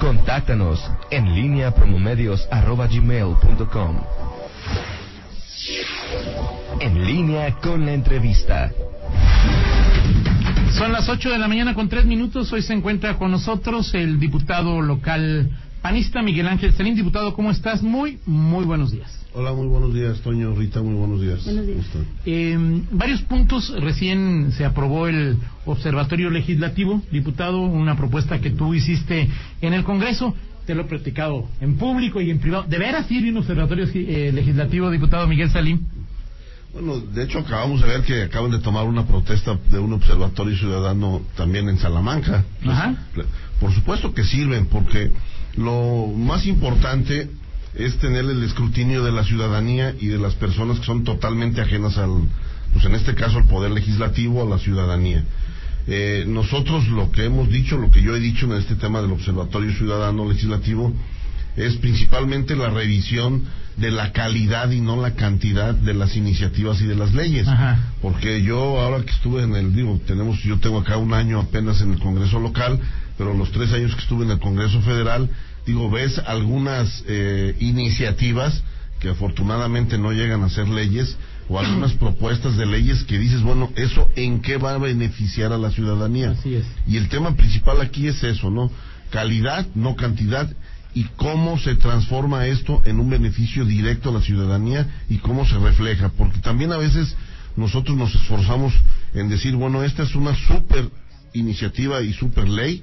Contáctanos en línea promomedios.com. En línea con la entrevista. Son las 8 de la mañana con 3 minutos. Hoy se encuentra con nosotros el diputado local panista Miguel Ángel Celín. Diputado, ¿cómo estás? Muy, muy buenos días. Hola, muy buenos días, Toño, Rita, muy buenos días. Buenos días. Eh, varios puntos. Recién se aprobó el Observatorio Legislativo, diputado, una propuesta que tú hiciste en el Congreso. Te lo he platicado en público y en privado. ¿De veras sirve un observatorio eh, legislativo, diputado Miguel Salim? Bueno, de hecho acabamos de ver que acaban de tomar una protesta de un observatorio ciudadano también en Salamanca. Ajá. Por supuesto que sirven, porque lo más importante es tener el escrutinio de la ciudadanía y de las personas que son totalmente ajenas al, pues en este caso al poder legislativo, a la ciudadanía. Eh, nosotros lo que hemos dicho, lo que yo he dicho en este tema del Observatorio Ciudadano Legislativo, es principalmente la revisión de la calidad y no la cantidad de las iniciativas y de las leyes. Porque yo ahora que estuve en el, digo, tenemos, yo tengo acá un año apenas en el Congreso local, pero los tres años que estuve en el Congreso federal, digo, ves algunas eh, iniciativas que afortunadamente no llegan a ser leyes o algunas propuestas de leyes que dices, bueno, eso en qué va a beneficiar a la ciudadanía. Así es. Y el tema principal aquí es eso, ¿no? Calidad, no cantidad y cómo se transforma esto en un beneficio directo a la ciudadanía y cómo se refleja, porque también a veces nosotros nos esforzamos en decir, bueno, esta es una super iniciativa y super ley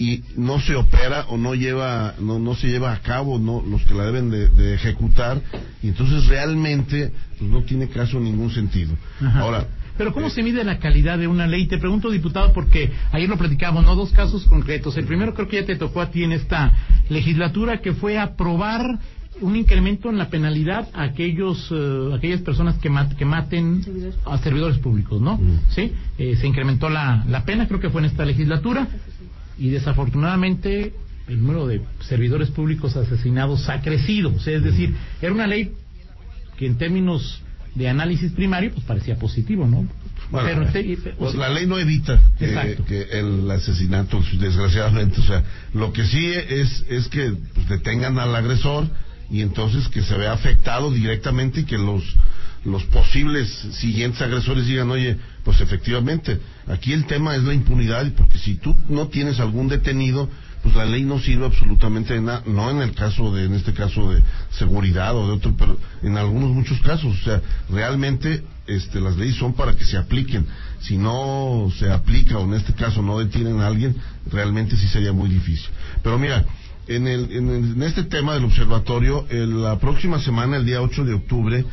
y no se opera o no lleva no, no se lleva a cabo no los que la deben de, ejecutar y entonces realmente pues no tiene caso ningún sentido ahora pero ¿cómo se mide la calidad de una ley? Te pregunto, diputado, porque ayer lo platicamos, ¿no? Dos casos concretos. El primero creo que ya te tocó a ti en esta legislatura, que fue aprobar un incremento en la penalidad a aquellos eh, aquellas personas que, que maten a servidores públicos, ¿no? Sí, eh, se incrementó la, la pena, creo que fue en esta legislatura, y desafortunadamente el número de servidores públicos asesinados ha crecido. O sea, es decir, era una ley que en términos de análisis primario, pues parecía positivo, ¿no? Bueno, pues la ley no evita que, el asesinato, desgraciadamente, o sea, lo que sí es, es que pues, detengan al agresor y entonces que se vea afectado directamente y que los los posibles siguientes agresores digan, oye, pues efectivamente, aquí el tema es la impunidad, porque si tú no tienes algún detenido, pues la ley no sirve absolutamente de nada, no en el caso de, en este caso de seguridad o de otro, pero en algunos muchos casos, o sea, realmente este, las leyes son para que se apliquen. Si no se aplica o en este caso no detienen a alguien, realmente sí sería muy difícil. Pero mira, en, el, en, este tema del observatorio, la próxima semana, el día 8 de octubre,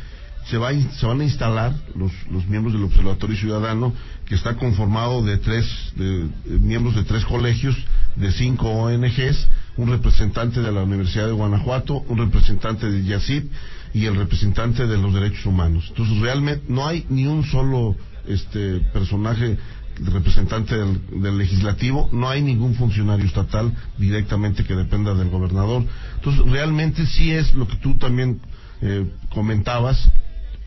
se, va, se van a instalar los, los miembros del Observatorio Ciudadano, que está conformado de tres de, miembros de tres colegios, de cinco ONGs, un representante de la Universidad de Guanajuato, un representante de YACIP y el representante de los derechos humanos. Entonces, realmente no hay ni un solo este personaje representante del, legislativo, no hay ningún funcionario estatal directamente que dependa del gobernador. Entonces, realmente sí es lo que tú también eh, comentabas,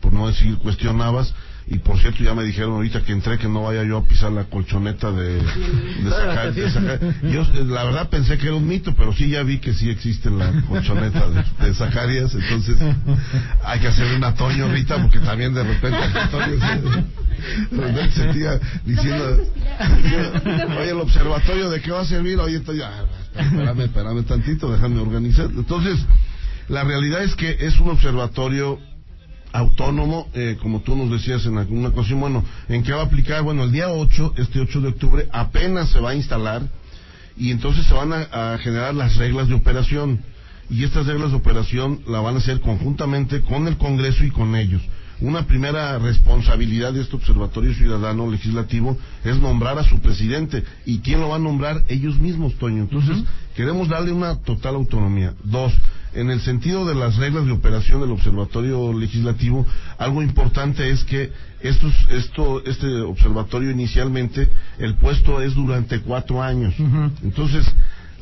por no decir cuestionabas, y por cierto ya me dijeron ahorita que entré que no vaya yo a pisar la colchoneta de, de, sacar, yo la verdad pensé que era un mito pero sí ya vi que sí existe la colchoneta de, de Zacarias entonces hay que hacer un atoño ahorita porque también de repente se sentía diciendo oye el observatorio de qué va a servir oye esto ya espérame espérame tantito déjame organizar. Entonces la realidad es que es un observatorio autónomo, eh, como tú nos decías en alguna ocasión, bueno, ¿en qué va a aplicar? Bueno, el día 8, este 8 de octubre, apenas se va a instalar y entonces se van a, generar las reglas de operación. Y estas reglas de operación la van a hacer conjuntamente con el Congreso y con ellos. Una primera responsabilidad de este Observatorio Ciudadano Legislativo es nombrar a su presidente. ¿Y quién lo va a nombrar? Ellos mismos, Toño. Entonces, queremos darle una total autonomía. Dos, en el sentido de las reglas de operación del Observatorio Legislativo, algo importante es que estos, esto, este observatorio inicialmente, el puesto es durante cuatro años. Entonces,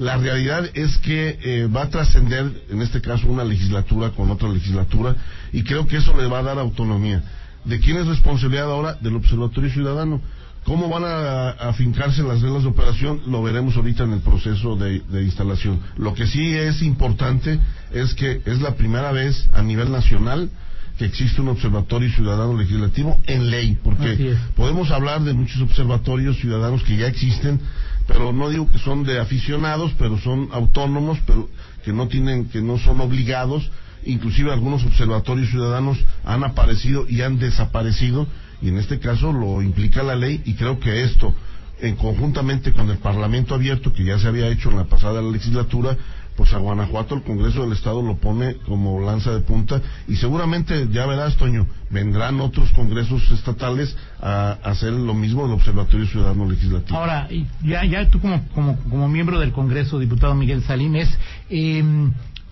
la realidad es que eh, va a trascender, en este caso, una legislatura con otra legislatura, y creo que eso le va a dar autonomía. ¿De quién es responsabilidad ahora? Del Observatorio Ciudadano. ¿Cómo van a afincarse las reglas de operación? Lo veremos ahorita en el proceso de, instalación. Lo que sí es importante es que es la primera vez a nivel nacional que existe un observatorio ciudadano legislativo en ley, porque podemos hablar de muchos observatorios ciudadanos que ya existen, pero no digo que son de aficionados, pero son autónomos, pero que no tienen, que no son obligados, inclusive algunos observatorios ciudadanos han aparecido y han desaparecido y en este caso lo implica la ley y creo que esto en conjuntamente con el Parlamento abierto que ya se había hecho en la pasada legislatura pues a Guanajuato el Congreso del Estado lo pone como lanza de punta y seguramente ya verás Toño vendrán otros congresos estatales a, hacer lo mismo del Observatorio Ciudadano Legislativo. Ahora ya ya tú como como, como miembro del Congreso diputado Miguel Salines eh,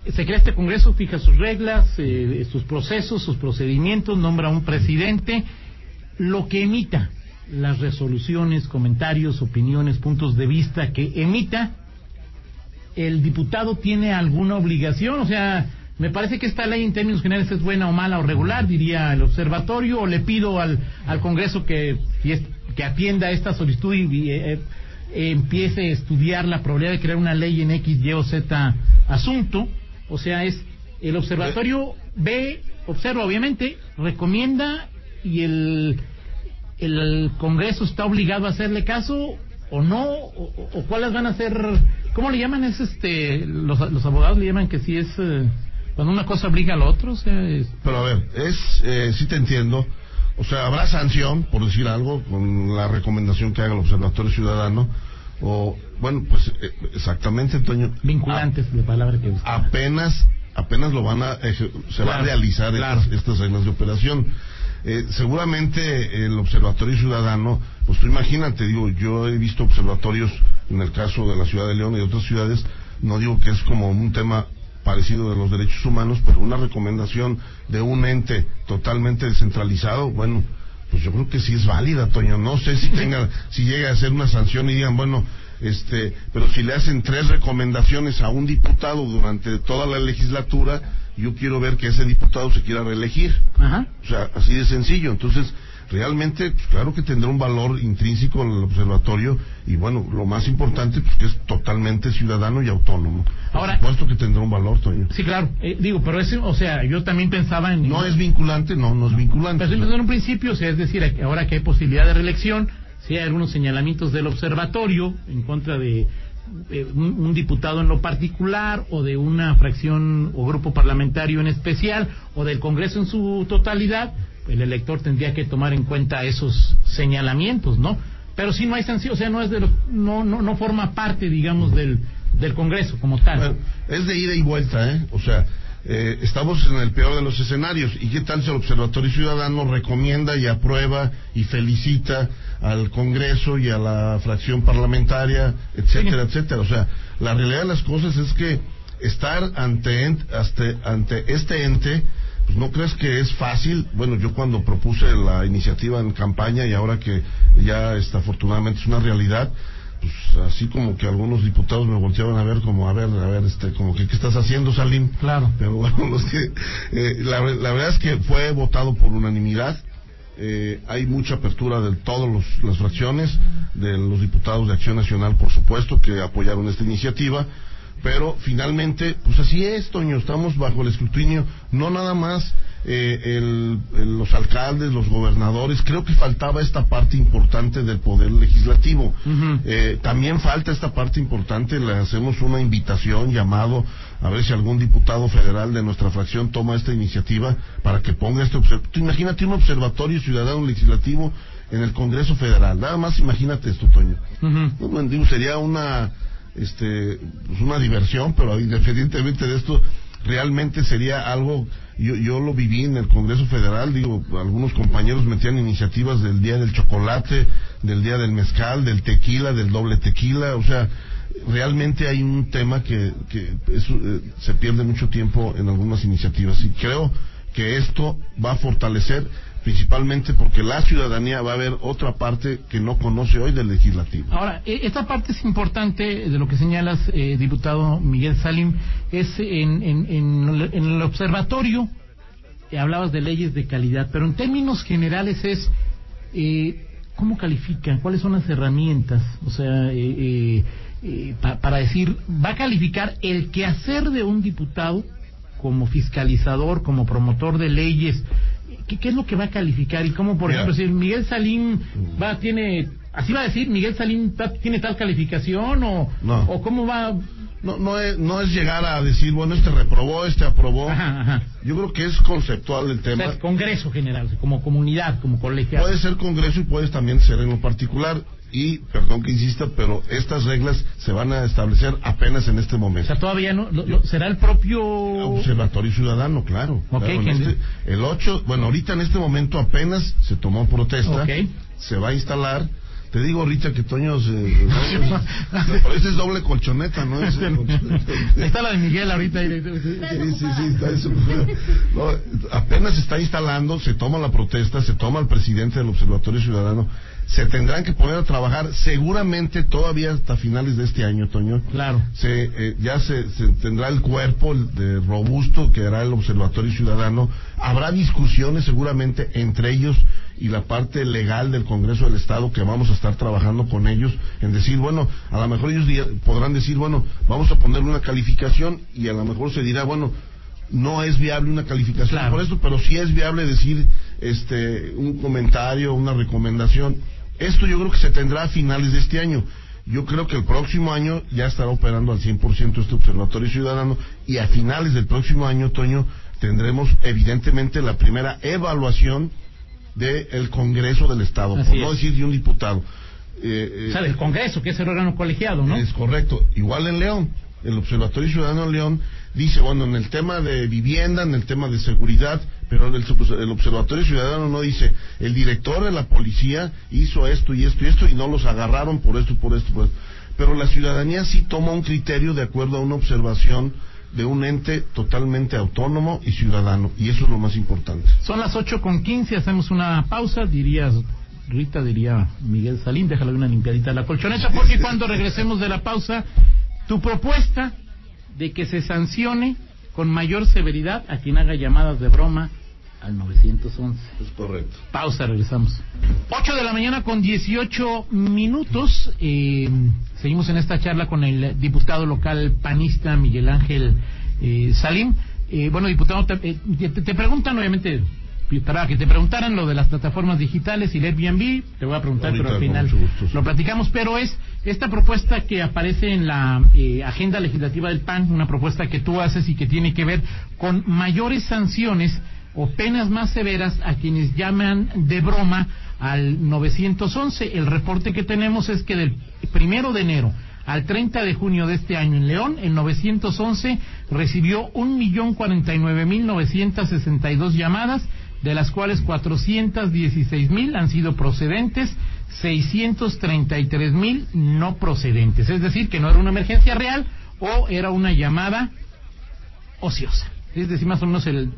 se crea este Congreso, fija sus reglas, eh, sus procesos, sus procedimientos, nombra un presidente lo que emita, las resoluciones, comentarios, opiniones, puntos de vista que emita, el diputado tiene alguna obligación, o sea, me parece que esta ley en términos generales es buena o mala o regular, diría el observatorio, o le pido al, al Congreso que, que atienda esta solicitud y eh, empiece a estudiar la probabilidad de crear una ley en X, Y o Z asunto, o sea, es el observatorio ve, observa obviamente, recomienda y el, el Congreso está obligado a hacerle caso o no o, cuáles van a ser cómo le llaman es este los, los abogados le llaman que si es eh, cuando una cosa obliga al otro o sea, pero a ver es eh, sí te entiendo. O sea habrá sanción por decir algo con la recomendación que haga el observatorio ciudadano o bueno pues eh, exactamente Antonio vinculantes de palabra que apenas apenas lo van a se va a realizar estas, estas reglas de operación. Eh, seguramente el Observatorio Ciudadano, pues tú imagínate, digo, yo he visto observatorios en el caso de la ciudad de León y de otras ciudades, no digo que es como un tema parecido de los derechos humanos, pero una recomendación de un ente totalmente descentralizado, bueno, pues yo creo que sí es válida, Toño. No sé si tenga, si llega a ser una sanción y digan, bueno, este, pero si le hacen tres recomendaciones a un diputado durante toda la legislatura, yo quiero ver que ese diputado se quiera reelegir. O sea, así de sencillo. Entonces, realmente, claro que tendrá un valor intrínseco el observatorio y bueno, lo más importante, pues que es totalmente ciudadano y autónomo. Por supuesto que tendrá un valor, Toño. Sí, claro. Eh, digo, pero ese, o sea, yo también pensaba en... No es vinculante, no, no es vinculante. Pero en un principio, o sea, es decir, ahora que hay posibilidad de reelección, si hay algunos señalamientos del observatorio en contra de eh, un, diputado en lo particular o de una fracción o grupo parlamentario en especial o del Congreso en su totalidad, el elector tendría que tomar en cuenta esos señalamientos, ¿no? Pero si no hay sanción, o sea, no es de no, no no forma parte, digamos, del del Congreso como tal. es de ida y vuelta, ¿eh? O sea, eh, estamos en el peor de los escenarios. ¿Y qué tal si el Observatorio Ciudadano recomienda y aprueba y felicita al Congreso y a la fracción parlamentaria, etcétera, etcétera? O sea, la realidad de las cosas es que estar ante, ante este ente, pues no crees que es fácil. Bueno, yo cuando propuse la iniciativa en campaña y ahora que ya está, afortunadamente es una realidad, pues así como que algunos diputados me volteaban a ver como a ver a ver este como que qué estás haciendo Salim claro. Pero bueno los que eh, la, la, verdad es que fue votado por unanimidad. Eh, hay mucha apertura de todas las fracciones de los diputados de Acción Nacional por supuesto que apoyaron esta iniciativa pero finalmente pues así es Toño estamos bajo el escrutinio no nada más eh, los alcaldes, los gobernadores, creo que faltaba esta parte importante del poder legislativo. Eh, también falta esta parte importante, le hacemos una invitación, llamado, a ver si algún diputado federal de nuestra fracción toma esta iniciativa para que ponga este observatorio. Imagínate un observatorio ciudadano legislativo en el Congreso Federal, nada más imagínate esto, Toño. sería una este pues una diversión, pero independientemente de esto, realmente sería algo yo, yo lo viví en el Congreso Federal, digo, algunos compañeros metían iniciativas del Día del Chocolate, del Día del Mezcal, del Tequila, del Doble Tequila, o sea, realmente hay un tema que, que eh, se pierde mucho tiempo en algunas iniciativas y creo que esto va a fortalecer principalmente porque la ciudadanía va a ver otra parte que no conoce hoy del legislativo. Ahora, e, esta parte es importante de lo que señalas, eh, diputado Miguel Salim, es en, en, el observatorio, eh, hablabas de leyes de calidad, pero en términos generales es, eh, ¿cómo califican? ¿Cuáles son las herramientas? O sea, eh, eh, para decir, ¿va a calificar el quehacer de un diputado como fiscalizador, como promotor de leyes? ¿Qué, qué es lo que va a calificar? Y cómo, por ejemplo, si Miguel Salín va, tiene, así va a decir, Miguel Salín tiene tal calificación o, o cómo va no, no, es, no es llegar a decir, bueno, este reprobó, este aprobó. Yo creo que es conceptual el tema. O Congreso general, como comunidad, como colegiado. Puede ser Congreso y puede también ser en lo particular. Y, perdón que insista, pero estas reglas se van a establecer apenas en este momento. O sea, todavía no, será el propio... Observatorio Ciudadano, claro. Este, el 8, bueno, ahorita en este momento apenas se tomó protesta. Se va a instalar te digo, Richard, que Toño se... Es doble colchoneta, ¿no? Es Ahí está la de Miguel ahorita. Sí, sí, sí, está eso. No, apenas se está instalando, se toma la protesta, se toma el presidente del Observatorio Ciudadano. Se tendrán que poner a trabajar seguramente todavía hasta finales de este año, Toño. Claro. Se, eh, ya se, se, tendrá el cuerpo de robusto que hará el Observatorio Ciudadano. Habrá discusiones seguramente entre ellos y la parte legal del Congreso del Estado que vamos a estar trabajando con ellos en decir, bueno, a lo mejor ellos podrán decir, bueno, vamos a ponerle una calificación y a lo mejor se dirá, bueno, no es viable una calificación por esto, pero sí es viable decir este un comentario, una recomendación. Esto yo creo que se tendrá a finales de este año. Yo creo que el próximo año ya estará operando al 100% este observatorio ciudadano y a finales del próximo año, Toño, tendremos evidentemente la primera evaluación del Congreso del Estado, por no decir de un diputado. Eh, o sea, del Congreso, que es el órgano colegiado, ¿no? Es correcto. Igual en León, el Observatorio Ciudadano de León dice, bueno, en el tema de vivienda, en el tema de seguridad, pero el, el, Observatorio Ciudadano no dice, el director de la policía hizo esto y esto y esto y no los agarraron por esto, por esto, por esto. Pero la ciudadanía sí toma un criterio de acuerdo a una observación de un ente totalmente autónomo y ciudadano, y eso es lo más importante. Son las ocho con quince, hacemos una pausa, dirías Rita, diría Miguel Salín, déjale una limpiadita a la colchoneta, porque cuando regresemos de la pausa, tu propuesta de que se sancione con mayor severidad a quien haga llamadas de broma al 911. Es correcto. Pausa, regresamos. 8 de la mañana con 18 minutos. Eh, seguimos en esta charla con el diputado local panista Miguel Ángel eh, Salim. Eh, bueno, diputado, te, eh, te, preguntan obviamente para que te preguntaran lo de las plataformas digitales y el Airbnb, te voy a preguntar, pero al final lo platicamos, pero es esta propuesta que aparece en la eh, agenda legislativa del PAN, una propuesta que tú haces y que tiene que ver con mayores sanciones o penas más severas a quienes llaman de broma al 911. El reporte que tenemos es que del primero de enero al 30 de junio de este año en León, el 911 recibió 1.049.962 llamadas, de las cuales 416.000 han sido procedentes, 633.000 no procedentes. Es decir, que no era una emergencia real o era una llamada ociosa. Es decir, más o menos el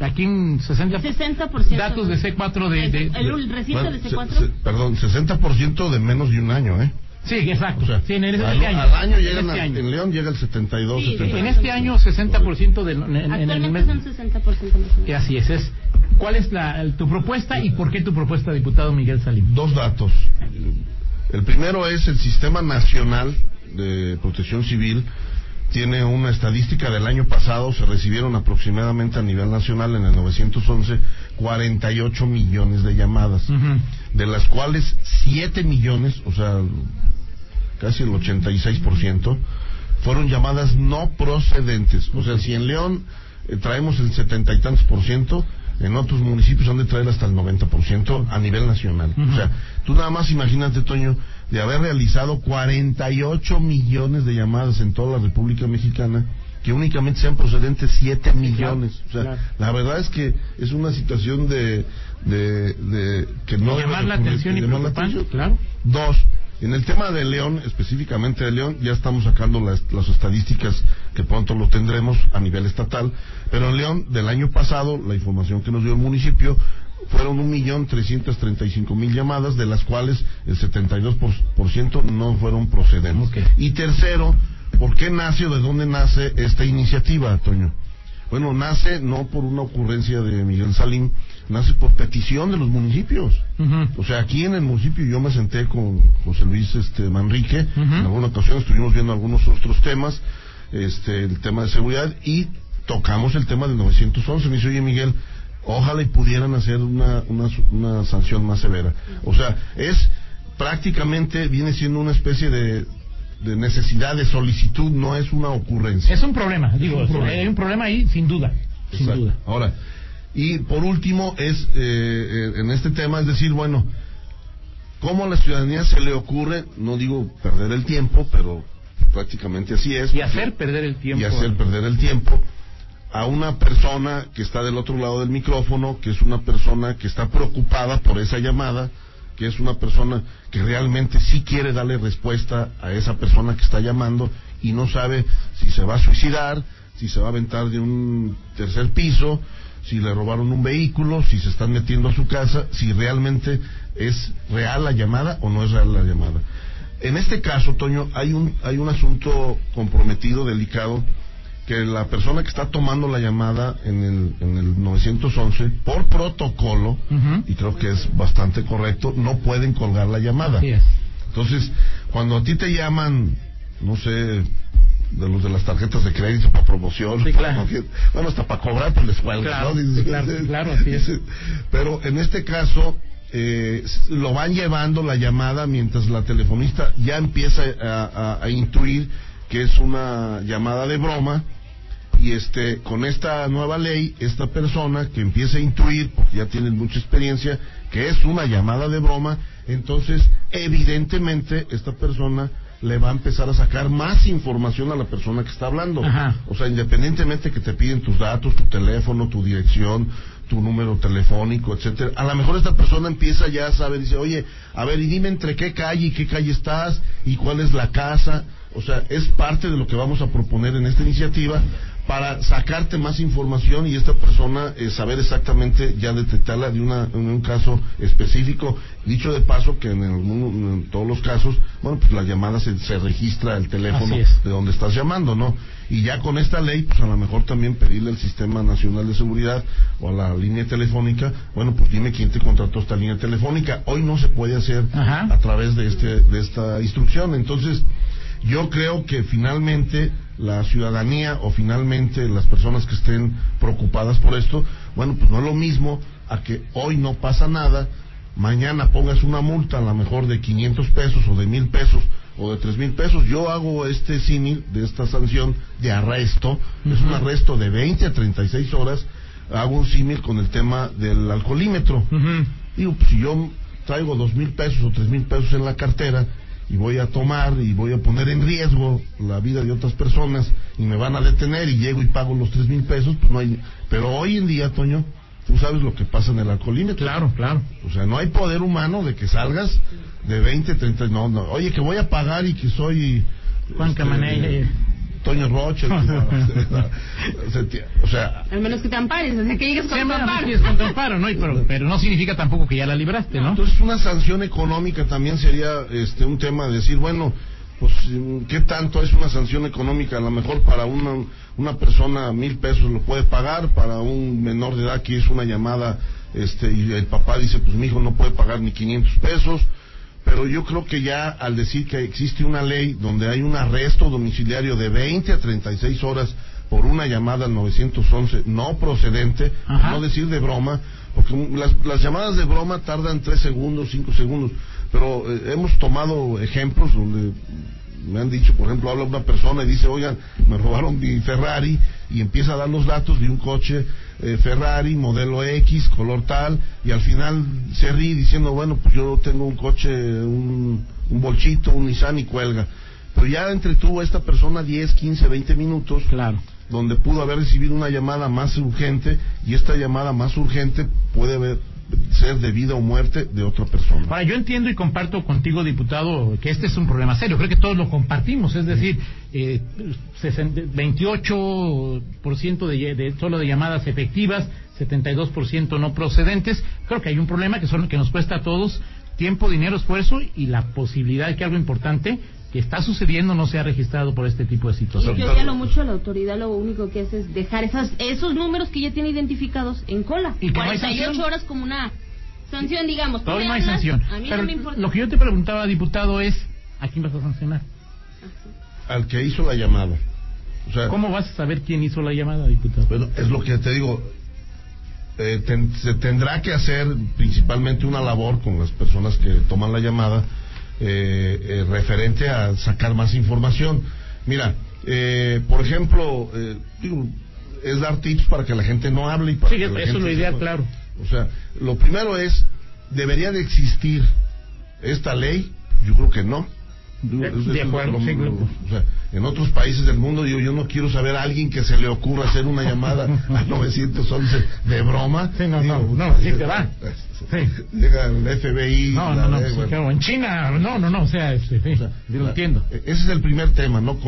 aquí en 60%, 60% datos de C4 de... de, el, recinto de C4. perdón, 60% de menos de un año, ¿eh? Sí, exacto. O sea, sí, en este al, año. Al año, llegan este año. en León llega el 72, sí, 73. En este año 60% de, en, en el mes. son 60% y así es, es. ¿Cuál es la, tu propuesta y por qué tu propuesta, diputado Miguel Salim? Dos datos. El primero es el Sistema Nacional de Protección Civil tiene una estadística del año pasado, se recibieron aproximadamente a nivel nacional en el 911 48 millones de llamadas, de las cuales 7 millones, o sea, casi el 86%, fueron llamadas no procedentes. O sea, si en León eh, traemos el setenta y tantos por ciento, en otros municipios han de traer hasta el 90% a nivel nacional. O sea, tú nada más imagínate, Toño, de haber realizado 48 millones de llamadas en toda la República Mexicana, que únicamente sean procedentes 7 millones. o sea, la verdad es que es una situación de, de, de que no... Llamar la atención y preocupante, claro. Dos, en el tema de León, específicamente de León, ya estamos sacando las, las, estadísticas que pronto lo tendremos a nivel estatal, pero en León del año pasado, la información que nos dio el municipio, fueron un millón trescientos treinta y cinco mil llamadas, de las cuales el 72% por, ciento no fueron procedentes. Y tercero, ¿por qué nace o de dónde nace esta iniciativa, Toño? Bueno, nace no por una ocurrencia de Miguel Salim, nace por petición de los municipios. O sea, aquí en el municipio yo me senté con José Luis este, Manrique, en alguna ocasión estuvimos viendo algunos otros temas, este, el tema de seguridad, y tocamos el tema del 911. Me dice, oye Miguel, ojalá y pudieran hacer una, una, una sanción más severa. O sea, es prácticamente, viene siendo una especie de, de necesidad, de solicitud, no es una ocurrencia. Es un problema, digo, hay un problema ahí sin duda, sin duda. Ahora, y por último es, eh, eh, en este tema, es decir, bueno, ¿cómo a la ciudadanía se le ocurre, no digo perder el tiempo, pero prácticamente así es. Y hacer perder el tiempo. Y hacer perder el tiempo a una persona que está del otro lado del micrófono, que es una persona que está preocupada por esa llamada, que es una persona que realmente sí quiere darle respuesta a esa persona que está llamando y no sabe si se va a suicidar, si se va a aventar de un tercer piso, si le robaron un vehículo, si se están metiendo a su casa, si realmente es real la llamada o no es real la llamada. En este caso, Toño, hay un, hay un asunto comprometido, delicado, que la persona que está tomando la llamada en el, en el 911, por protocolo, y creo que es bastante correcto, no pueden colgar la llamada. Entonces, cuando a ti te llaman, no sé, de los de las tarjetas de crédito para promoción, bueno, hasta para cobrar, pues les cuelgan, claro, Claro, así es. Pero en este caso, eh, lo van llevando la llamada mientras la telefonista ya empieza a, a intuir que es una llamada de broma y este con esta nueva ley esta persona que empieza a intuir porque ya tienen mucha experiencia que es una llamada de broma entonces evidentemente esta persona le va a empezar a sacar más información a la persona que está hablando. O sea, independientemente que te piden tus datos, tu teléfono, tu dirección, tu número telefónico, etcétera. A lo mejor esta persona empieza ya a saber, dice, oye, a ver, y dime entre qué calle y qué calle estás y cuál es la casa. O sea, es parte de lo que vamos a proponer en esta iniciativa para sacarte más información y esta persona eh, saber exactamente ya detectarla de una, en un caso específico. Dicho de paso que en, en todos los casos, bueno, pues la llamada se, se registra el teléfono de donde estás llamando, ¿no? Y ya con esta ley, pues a lo mejor también pedirle al Sistema Nacional de Seguridad o a la línea telefónica, bueno, pues dime quién te contrató esta línea telefónica. Hoy no se puede hacer a través de, este, de esta instrucción. Entonces, yo creo que finalmente la ciudadanía o finalmente las personas que estén preocupadas por esto, bueno, pues no es lo mismo a que hoy no pasa nada, mañana pongas una multa a lo mejor de 500 pesos o de mil pesos o de tres mil pesos. Yo hago este símil de esta sanción de arresto, es un arresto de 20 a 36 horas, hago un símil con el tema del alcoholímetro. Digo, pues si yo traigo dos mil pesos o tres mil pesos en la cartera, y voy a tomar y voy a poner en riesgo la vida de otras personas y me van a detener y llego y pago los tres mil pesos, pues no hay. Pero hoy en día, Toño, tú sabes lo que pasa en el alcoholímetro. Claro, claro. O sea, no hay poder humano de que salgas de 20, 30, no, no. Oye, que voy a pagar y que soy. Juan este, Toño Roche. o sea. Al menos que te ampares, así que llegues con tu amparo. con tu amparo, ¿no? Pero, pero no significa tampoco que ya la libraste, ¿no? Entonces, una sanción económica también sería este un tema de decir, bueno, pues, ¿qué tanto es una sanción económica? A lo mejor para una, una persona mil pesos lo puede pagar, para un menor de edad que es una llamada, este, y el papá dice, pues mi hijo no puede pagar ni 500 pesos pero yo creo que ya al decir que existe una ley donde hay un arresto domiciliario de 20 a 36 horas por una llamada al 911 no procedente, no decir de broma, porque las, llamadas de broma tardan 3 segundos, 5 segundos, pero eh, hemos tomado ejemplos donde me han dicho, por ejemplo, habla una persona y dice, oigan, me robaron mi Ferrari y empieza a dar los datos de un coche eh, Ferrari, modelo X, color tal, y al final se ríe diciendo, bueno, pues yo tengo un coche, un, un bolchito, un Nissan y cuelga. Pero ya entretuvo a esta persona 10, 15, 20 minutos. Claro. Donde pudo haber recibido una llamada más urgente y esta llamada más urgente puede haber, ser de vida o muerte de otra persona. Ahora, yo entiendo y comparto contigo, diputado, que este es un problema serio. Creo que todos lo compartimos. Es decir, eh, 28% de, de, solo de llamadas efectivas, 72% no procedentes. Creo que hay un problema que, son, que nos cuesta a todos tiempo, dinero, esfuerzo y la posibilidad de que algo importante que está sucediendo no se ha registrado por este tipo de situaciones. yo ya lo mucho la autoridad lo único que hace es dejar esas, esos números que ya tiene identificados en cola. Y que 48 horas como una sanción, digamos. Hoy no hay sanción. A mí Pero no me importa. lo que yo te preguntaba, diputado, es ¿a quién vas a sancionar? Al que hizo la llamada. O sea, ¿Cómo vas a saber quién hizo la llamada, diputado? Bueno, es lo que te digo. Eh, ten- se tendrá que hacer principalmente una labor con las personas que toman la llamada eh, eh, referente a sacar más información. Mira, eh, por ejemplo, eh, digo, es dar tips para que la gente no hable y para Sí, que eso la es lo ideal, claro. O sea, lo primero es, ¿debería de existir esta ley? Yo creo que no. De- de acuerdo, o sea, en otros países del mundo yo, yo no quiero saber a alguien que se le ocurra hacer una llamada al 911 de broma. Sí, no, Digo, no, no, sí te va. Sí. Llega el FBI. No, no, no, bueno. claro, en China, no, no, no, o sea, este, sí, O sea, lo la- entiendo. Ese es el primer tema, ¿no?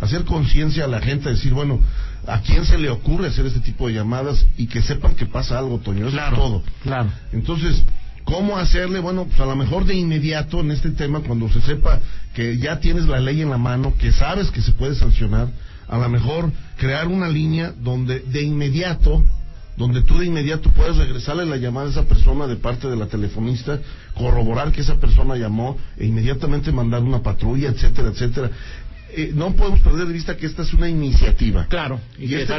Hacer conciencia a la gente, decir, bueno, ¿a quién se le ocurre hacer este tipo de llamadas y que sepan que pasa algo, Toño? Eso Claro, es todo. claro. Entonces, ¿cómo hacerle? Bueno, pues a lo mejor de inmediato en este tema, cuando se sepa que ya tienes la ley en la mano, que sabes que se puede sancionar, a lo mejor crear una línea donde de inmediato, donde tú de inmediato puedes regresarle la llamada a esa persona de parte de la telefonista, corroborar que esa persona llamó e inmediatamente mandar una patrulla, etcétera, etcétera. Eh, no podemos perder de vista que esta es una iniciativa. Claro, y, que esta-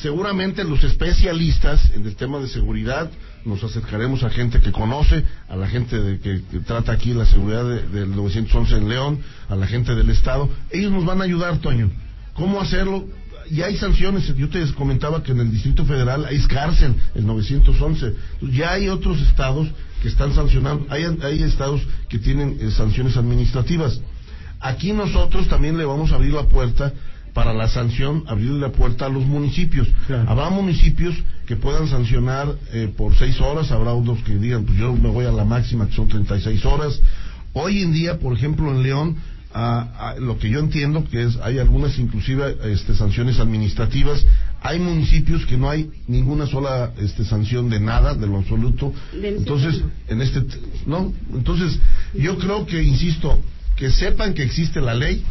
seguramente los especialistas en el tema de seguridad nos acercaremos a gente que conoce, a la gente de- que, que trata aquí la seguridad de- del 911 en León, a la gente del Estado. Ellos nos van a ayudar, Toño. ¿Cómo hacerlo? Y hay sanciones. Yo te comentaba que en el Distrito Federal hay cárcel, el 911. Ya hay otros estados que están sancionando. Hay, hay estados que tienen eh, sanciones administrativas. Aquí nosotros también le vamos a abrir la puerta para la sanción, abrirle la puerta a los municipios. Claro. Habrá municipios que puedan sancionar eh, por seis horas, habrá otros que digan, pues yo me voy a la máxima, que son 36 horas. Hoy en día, por ejemplo, en León, lo que yo entiendo que es, hay algunas inclusive este, sanciones administrativas. Hay municipios que no hay ninguna sola este, sanción de nada, de lo absoluto. Entonces, en este, no, entonces yo creo que, insisto, que sepan que existe la ley,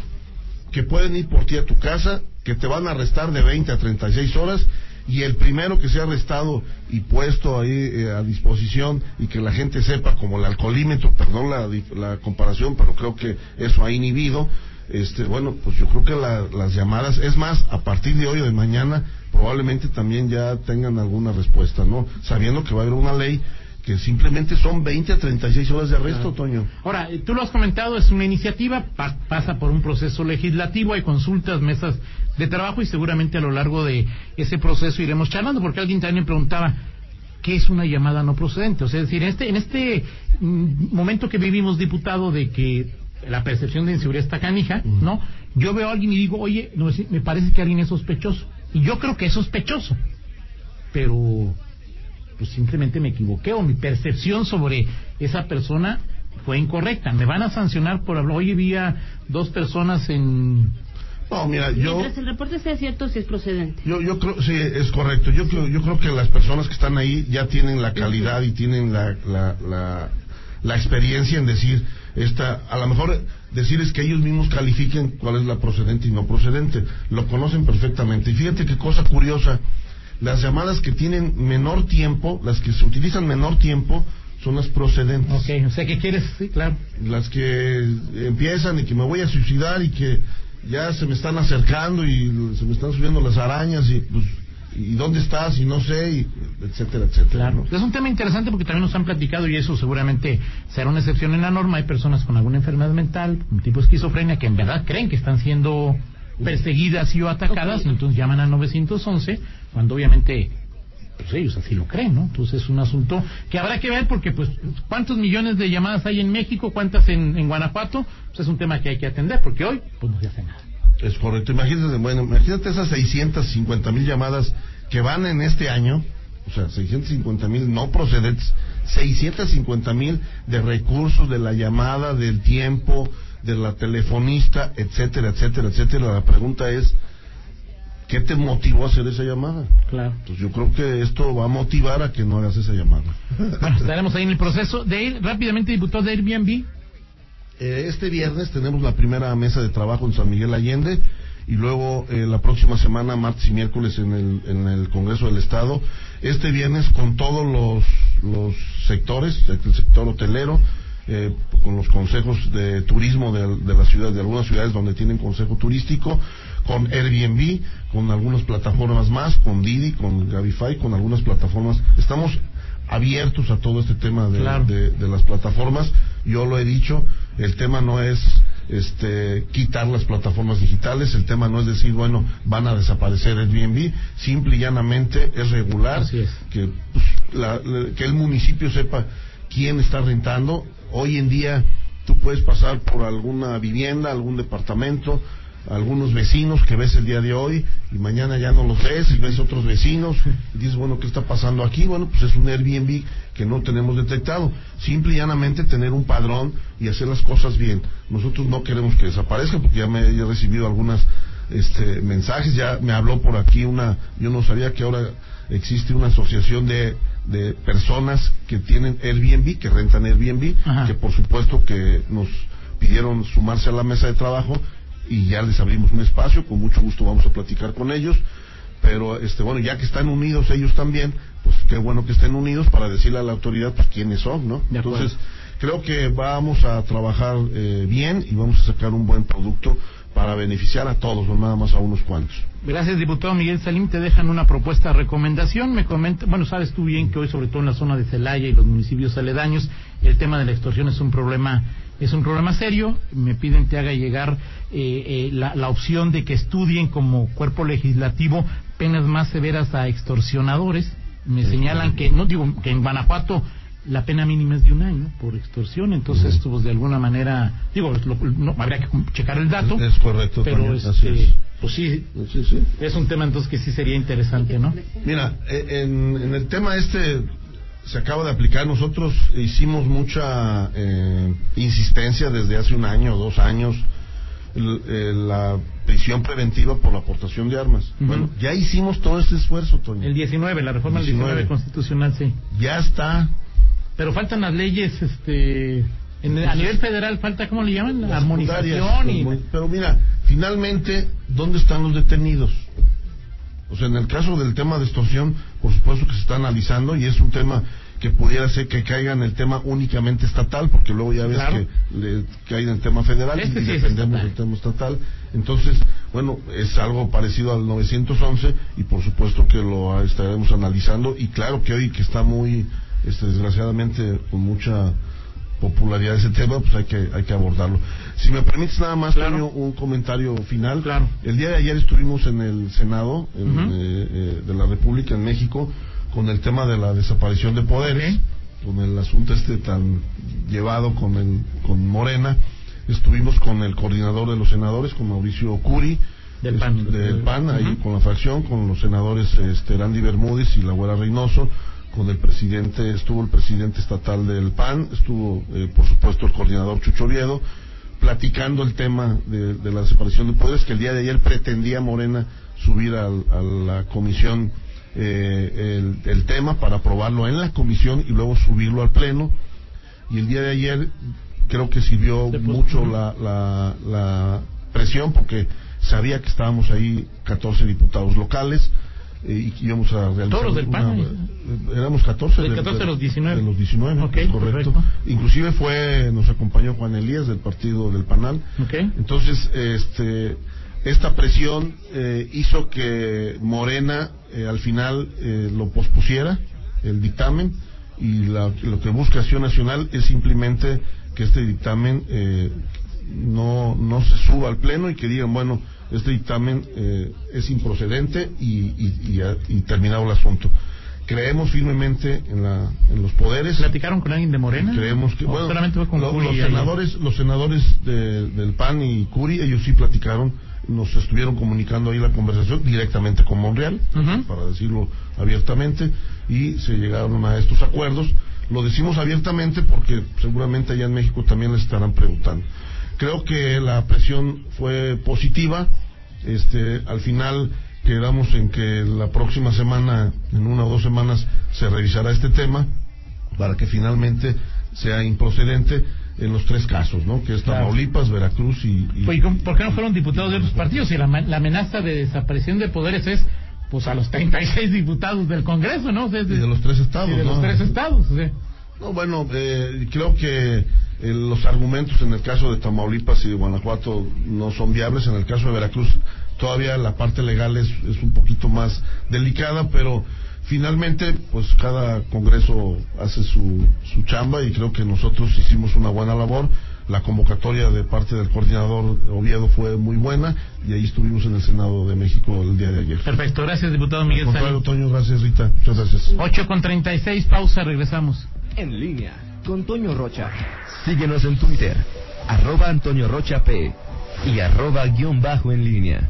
que pueden ir por ti a tu casa, que te van a arrestar de 20 a 36 horas y el primero que sea arrestado y puesto ahí eh, a disposición y que la gente sepa como el alcoholímetro, perdón la, la comparación, pero creo que eso ha inhibido, este, bueno, pues yo creo que la- las llamadas, es más, a partir de hoy o de mañana probablemente también ya tengan alguna respuesta, ¿no? Sabiendo que va a haber una ley que simplemente son 20 a 36 horas de arresto, Toño. Ahora, eh, tú lo has comentado, es una iniciativa, pa- pasa por un proceso legislativo, hay consultas, mesas de trabajo y seguramente a lo largo de ese proceso iremos charlando, porque alguien también preguntaba, ¿qué es una llamada no procedente? O sea, es decir, en este, en este mm, momento que vivimos, diputado, de que la percepción de inseguridad está canija, ¿no? Yo veo a alguien y digo, oye, no, me parece que alguien es sospechoso. Y yo creo que es sospechoso. Pero pues simplemente me equivoqué o mi percepción sobre esa persona fue incorrecta. Me van a sancionar por hablar. Oye, vi a dos personas en. No, mira, yo... Mientras el reporte sea cierto, si es procedente. Yo, yo creo, sí, es correcto. Yo creo, yo creo que las personas que están ahí ya tienen la calidad y tienen la, la, la, la experiencia en decir, esta, a lo mejor decirles que ellos mismos califiquen cuál es la procedente y no procedente. Lo conocen perfectamente. Y fíjate qué cosa curiosa, las llamadas que tienen menor tiempo, las que se utilizan menor tiempo, son las procedentes Ok, o sea, ¿qué quieres? Sí, claro. las que empiezan y que me voy a suicidar y que ya se me están acercando y se me están subiendo las arañas y pues y dónde estás y no sé y etcétera etcétera Claro. ¿no? Es un tema interesante porque también nos han platicado y eso seguramente será una excepción en la norma. Hay personas con alguna enfermedad mental, un tipo de esquizofrenia, que en verdad creen que están siendo perseguidas y o atacadas, entonces llaman al 911, cuando obviamente pues ellos así lo creen, ¿no? Entonces es un asunto que habrá que ver porque, pues, ¿cuántos millones de llamadas hay en México? ¿Cuántas en, en Guanajuato? Pues es un tema que hay que atender porque hoy, pues no se hace nada. es correcto imagínate bueno imagínate esas 650 mil llamadas que van en este año o sea 650 mil no procedentes 650 mil de recursos de la llamada del tiempo de la telefonista etcétera etcétera etcétera la pregunta es ¿qué te motivó a hacer esa llamada? Claro. Pues yo creo que esto va a motivar a que no hagas esa llamada. Bueno, estaremos ahí en el proceso de ir rápidamente, diputado de Airbnb. Eh, este viernes tenemos la primera mesa de trabajo en San Miguel Allende y luego eh, la próxima semana, martes y miércoles, en el, en el Congreso del Estado. Este viernes con todos los, los sectores, el sector hotelero, eh, con los consejos de turismo de, de las ciudades, de algunas ciudades donde tienen consejo turístico, con Airbnb, con algunas plataformas más, con Didi, con Gabify, con algunas plataformas. Estamos abiertos a todo este tema de, de, de, las plataformas. Yo lo he dicho, el tema no es este, quitar las plataformas digitales, el tema no es decir, bueno, van a desaparecer Airbnb, simple y llanamente es regular Que, pues, la, que el municipio sepa quién está rentando. Hoy en día tú puedes pasar por alguna vivienda, algún departamento, algunos vecinos que ves el día de hoy y mañana ya no los ves y ves otros vecinos y dices, bueno, ¿qué está pasando aquí? Bueno, pues es un Airbnb que no tenemos detectado. Simple y llanamente tener un padrón y hacer las cosas bien. Nosotros no queremos que desaparezca porque ya me he recibido algunas este, mensajes, ya me habló por aquí una, yo no sabía que ahora existe una asociación de, de personas que tienen Airbnb, que rentan Airbnb, que por supuesto que nos pidieron sumarse a la mesa de trabajo y ya les abrimos un espacio, con mucho gusto vamos a platicar con ellos, pero este bueno, ya que están unidos ellos también, pues qué bueno que estén unidos para decirle a la autoridad pues quiénes son, ¿no? Entonces, creo que vamos a trabajar eh, bien y vamos a sacar un buen producto para beneficiar a todos, no nada más a unos cuantos. Gracias, diputado Miguel Salim. Te dejan una propuesta de recomendación. Me comenta, bueno, sabes tú bien que hoy, sobre todo en la zona de Celaya y los municipios aledaños, el tema de la extorsión es un problema es un problema serio. Me piden que haga llegar eh, eh, la, la, opción de que estudien como cuerpo legislativo penas más severas a extorsionadores. Me señalan que, no digo, que en Guanajuato la pena mínima es de un año por extorsión, entonces esto pues, de alguna manera, digo, no, habría que checar el dato. Es correcto, pero este, pues sí, sí, sí, es un tema entonces que sí sería interesante, ¿no? Mira, eh, en, en el tema este se acaba de aplicar. Nosotros hicimos mucha eh, insistencia desde hace un año o dos años la prisión preventiva por la aportación de armas. Bueno, ya hicimos todo este esfuerzo, Toño. El 19, la reforma del 19. constitucional, sí. Ya está. Pero faltan las leyes, este, a nivel federal falta, ¿cómo le llaman? La armonización. Y... Pero mira, finalmente, ¿dónde están los detenidos? O sea, en el caso del tema de extorsión, por supuesto que se está analizando y es un tema que pudiera ser que caiga en el tema únicamente estatal, porque luego ya ves que le cae en el tema federal este y dependemos del tema estatal. Entonces, bueno, es algo parecido al 911 y por supuesto que lo estaremos analizando y claro que hoy que está muy, este, desgraciadamente, con mucha popularidad ese tema, pues hay que, hay que abordarlo. Si me permites nada más, un comentario final. Claro. El día de ayer estuvimos en el Senado eh, eh, de la República en México con el tema de la desaparición de poderes, con el asunto este tan llevado con, el, con Morena. Estuvimos con el coordinador de los senadores, con Mauricio Curi, del PAN, del PAN ahí con la fracción, con los senadores este, Randy Bermúdez y la Güera Reynoso con el presidente, estuvo el presidente estatal del PAN, estuvo eh, por supuesto el coordinador Chucho Oviedo, platicando el tema de, la separación de poderes, que el día de ayer pretendía Morena subir a la comisión eh, el, tema para aprobarlo en la comisión y luego subirlo al pleno. Y el día de ayer creo que sirvió mucho la, la, la presión porque sabía que estábamos ahí 14 diputados locales eh, y íbamos a realizar. ¿Todos del PAN? Eh, éramos 14. Del 14 de, los 19. De los 19, correcto. Inclusive fue, nos acompañó Juan Elías del partido del PANAL. Entonces, este, esta presión eh, hizo que Morena al final lo pospusiera, el dictamen, y lo que busca Acción Nacional es simplemente que este dictamen no, no se suba al Pleno y que digan, bueno, este dictamen eh, es improcedente y, y, terminado el asunto. Creemos firmemente en, la, en los poderes. ¿Platicaron con alguien de Morena? Creemos que, bueno, con los senadores, los senadores del PAN y Curi, ellos sí platicaron, nos estuvieron comunicando ahí la conversación directamente con Monreal, para decirlo abiertamente, y se llegaron a estos acuerdos. Lo decimos abiertamente porque seguramente allá en México también les estarán preguntando. Creo que la presión fue positiva. Este, al final quedamos en que la próxima semana, en una o dos semanas, se revisará este tema para que finalmente sea improcedente. en los tres casos, ¿no? Que es Tamaulipas, Veracruz y... Pues, ¿Por qué no fueron diputados de otros partidos? Si la, la amenaza de desaparición de poderes es pues a los 36 diputados del Congreso, ¿no? de los tres estados, de los tres estados, No, bueno, eh, creo que eh, los argumentos en el caso de Tamaulipas y de Guanajuato no son viables. En el caso de Veracruz todavía la parte legal es, es un poquito más delicada, pero finalmente pues cada congreso hace su, su chamba y creo que nosotros hicimos una buena labor la convocatoria de parte del coordinador Oviedo fue muy buena y ahí estuvimos en el Senado de México el día de ayer. Perfecto, gracias diputado Miguel. Toño, gracias Rita, muchas gracias. 8 con 36, pausa, regresamos. En línea con Rocha. Síguenos en Twitter, arroba Antonio Rocha P y arroba guion bajo en línea.